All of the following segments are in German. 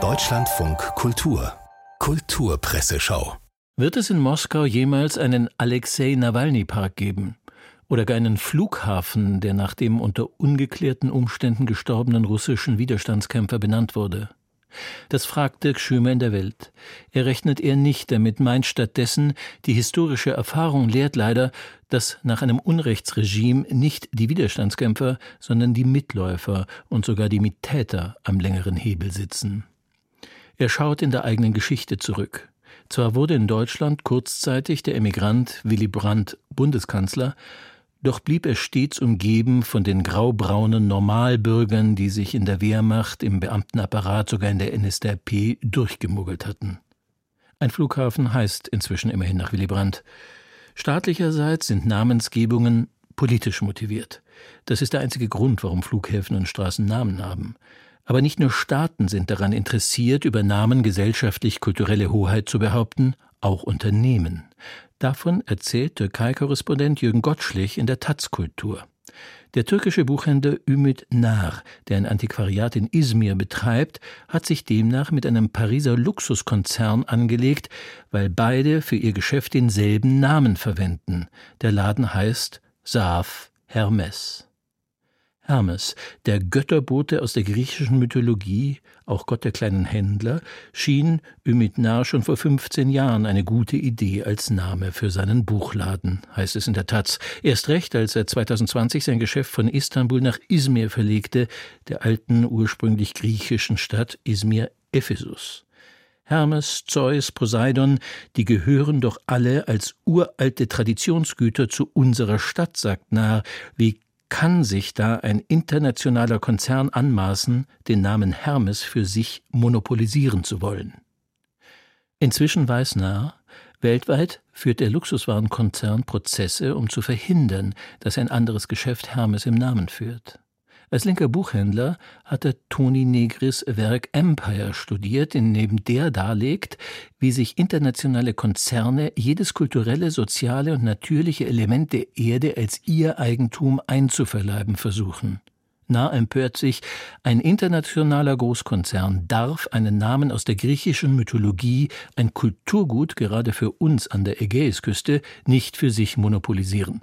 Deutschlandfunk Kultur Kulturpresseschau Wird es in Moskau jemals einen Alexei Nawalny Park geben? Oder gar einen Flughafen, der nach dem unter ungeklärten Umständen gestorbenen russischen Widerstandskämpfer benannt wurde? Das fragt Dirk Schümer in der Welt. Er rechnet eher nicht damit, meint stattdessen, die historische Erfahrung lehrt leider, dass nach einem Unrechtsregime nicht die Widerstandskämpfer, sondern die Mitläufer und sogar die Mittäter am längeren Hebel sitzen. Er schaut in der eigenen Geschichte zurück. Zwar wurde in Deutschland kurzzeitig der Emigrant Willy Brandt Bundeskanzler, doch blieb er stets umgeben von den graubraunen Normalbürgern, die sich in der Wehrmacht, im Beamtenapparat, sogar in der NSDAP durchgemuggelt hatten. Ein Flughafen heißt inzwischen immerhin nach Willy Brandt. Staatlicherseits sind Namensgebungen politisch motiviert. Das ist der einzige Grund, warum Flughäfen und Straßen Namen haben. Aber nicht nur Staaten sind daran interessiert, über Namen gesellschaftlich-kulturelle Hoheit zu behaupten, auch Unternehmen. Davon erzählt Türkei-Korrespondent Jürgen Gottschlich in der Taz-Kultur. Der türkische Buchhändler Ümit Nar, der ein Antiquariat in Izmir betreibt, hat sich demnach mit einem Pariser Luxuskonzern angelegt, weil beide für ihr Geschäft denselben Namen verwenden. Der Laden heißt Saaf Hermes. Hermes, der Götterbote aus der griechischen Mythologie, auch Gott der kleinen Händler, schien Ümidnar schon vor 15 Jahren eine gute Idee als Name für seinen Buchladen, heißt es in der Taz. Erst recht, als er 2020 sein Geschäft von Istanbul nach Izmir verlegte, der alten ursprünglich griechischen Stadt Izmir Ephesus. Hermes, Zeus, Poseidon, die gehören doch alle als uralte Traditionsgüter zu unserer Stadt, sagt Nahr. Wie kann sich da ein internationaler Konzern anmaßen, den Namen Hermes für sich monopolisieren zu wollen? Inzwischen weiß Nahr, weltweit führt der Luxuswarenkonzern Prozesse, um zu verhindern, dass ein anderes Geschäft Hermes im Namen führt. Als linker Buchhändler hat er Toni Negris Werk Empire studiert, in dem der darlegt, wie sich internationale Konzerne jedes kulturelle, soziale und natürliche Element der Erde als ihr Eigentum einzuverleiben versuchen. Nah empört sich, ein internationaler Großkonzern darf einen Namen aus der griechischen Mythologie, ein Kulturgut gerade für uns an der Ägäisküste, nicht für sich monopolisieren.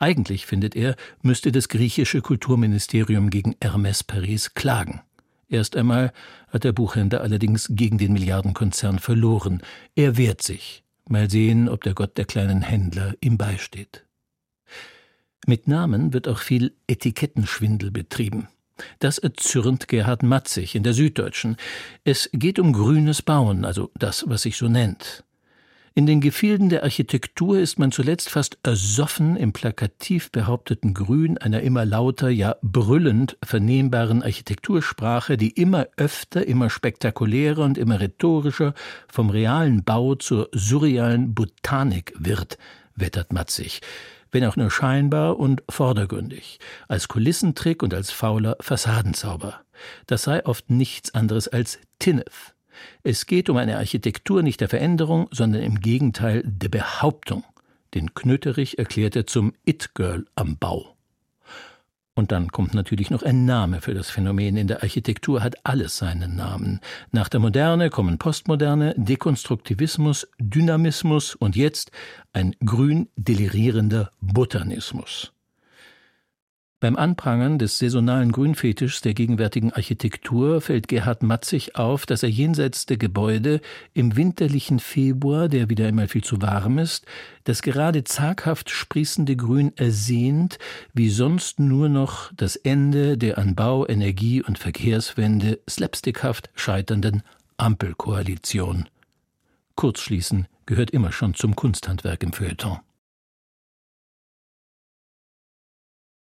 Eigentlich, findet er, müsste das griechische Kulturministerium gegen Hermes Paris klagen. Erst einmal hat der Buchhändler allerdings gegen den Milliardenkonzern verloren. Er wehrt sich. Mal sehen, ob der Gott der kleinen Händler ihm beisteht. Mit Namen wird auch viel Etikettenschwindel betrieben. Das erzürnt Gerhard Matzig in der Süddeutschen. Es geht um grünes Bauen, also das, was sich so nennt. In den Gefilden der Architektur ist man zuletzt fast ersoffen im plakativ behaupteten Grün einer immer lauter, ja brüllend vernehmbaren Architektursprache, die immer öfter, immer spektakulärer und immer rhetorischer vom realen Bau zur surrealen Botanik wird, wettert Matzig wenn auch nur scheinbar und vordergründig, als Kulissentrick und als fauler Fassadenzauber. Das sei oft nichts anderes als Tinnef. Es geht um eine Architektur nicht der Veränderung, sondern im Gegenteil der Behauptung. Den Knöterich erklärt er zum It-Girl am Bau. Und dann kommt natürlich noch ein Name für das Phänomen. In der Architektur hat alles seinen Namen. Nach der Moderne kommen Postmoderne, Dekonstruktivismus, Dynamismus und jetzt ein grün delirierender Botanismus. Beim Anprangern des saisonalen Grünfetischs der gegenwärtigen Architektur fällt Gerhard Matzig auf, dass er jenseits der Gebäude im winterlichen Februar, der wieder einmal viel zu warm ist, das gerade zaghaft sprießende Grün ersehnt, wie sonst nur noch das Ende der an Bau, Energie und Verkehrswende slapstickhaft scheiternden Ampelkoalition. Kurzschließen gehört immer schon zum Kunsthandwerk im Feuilleton.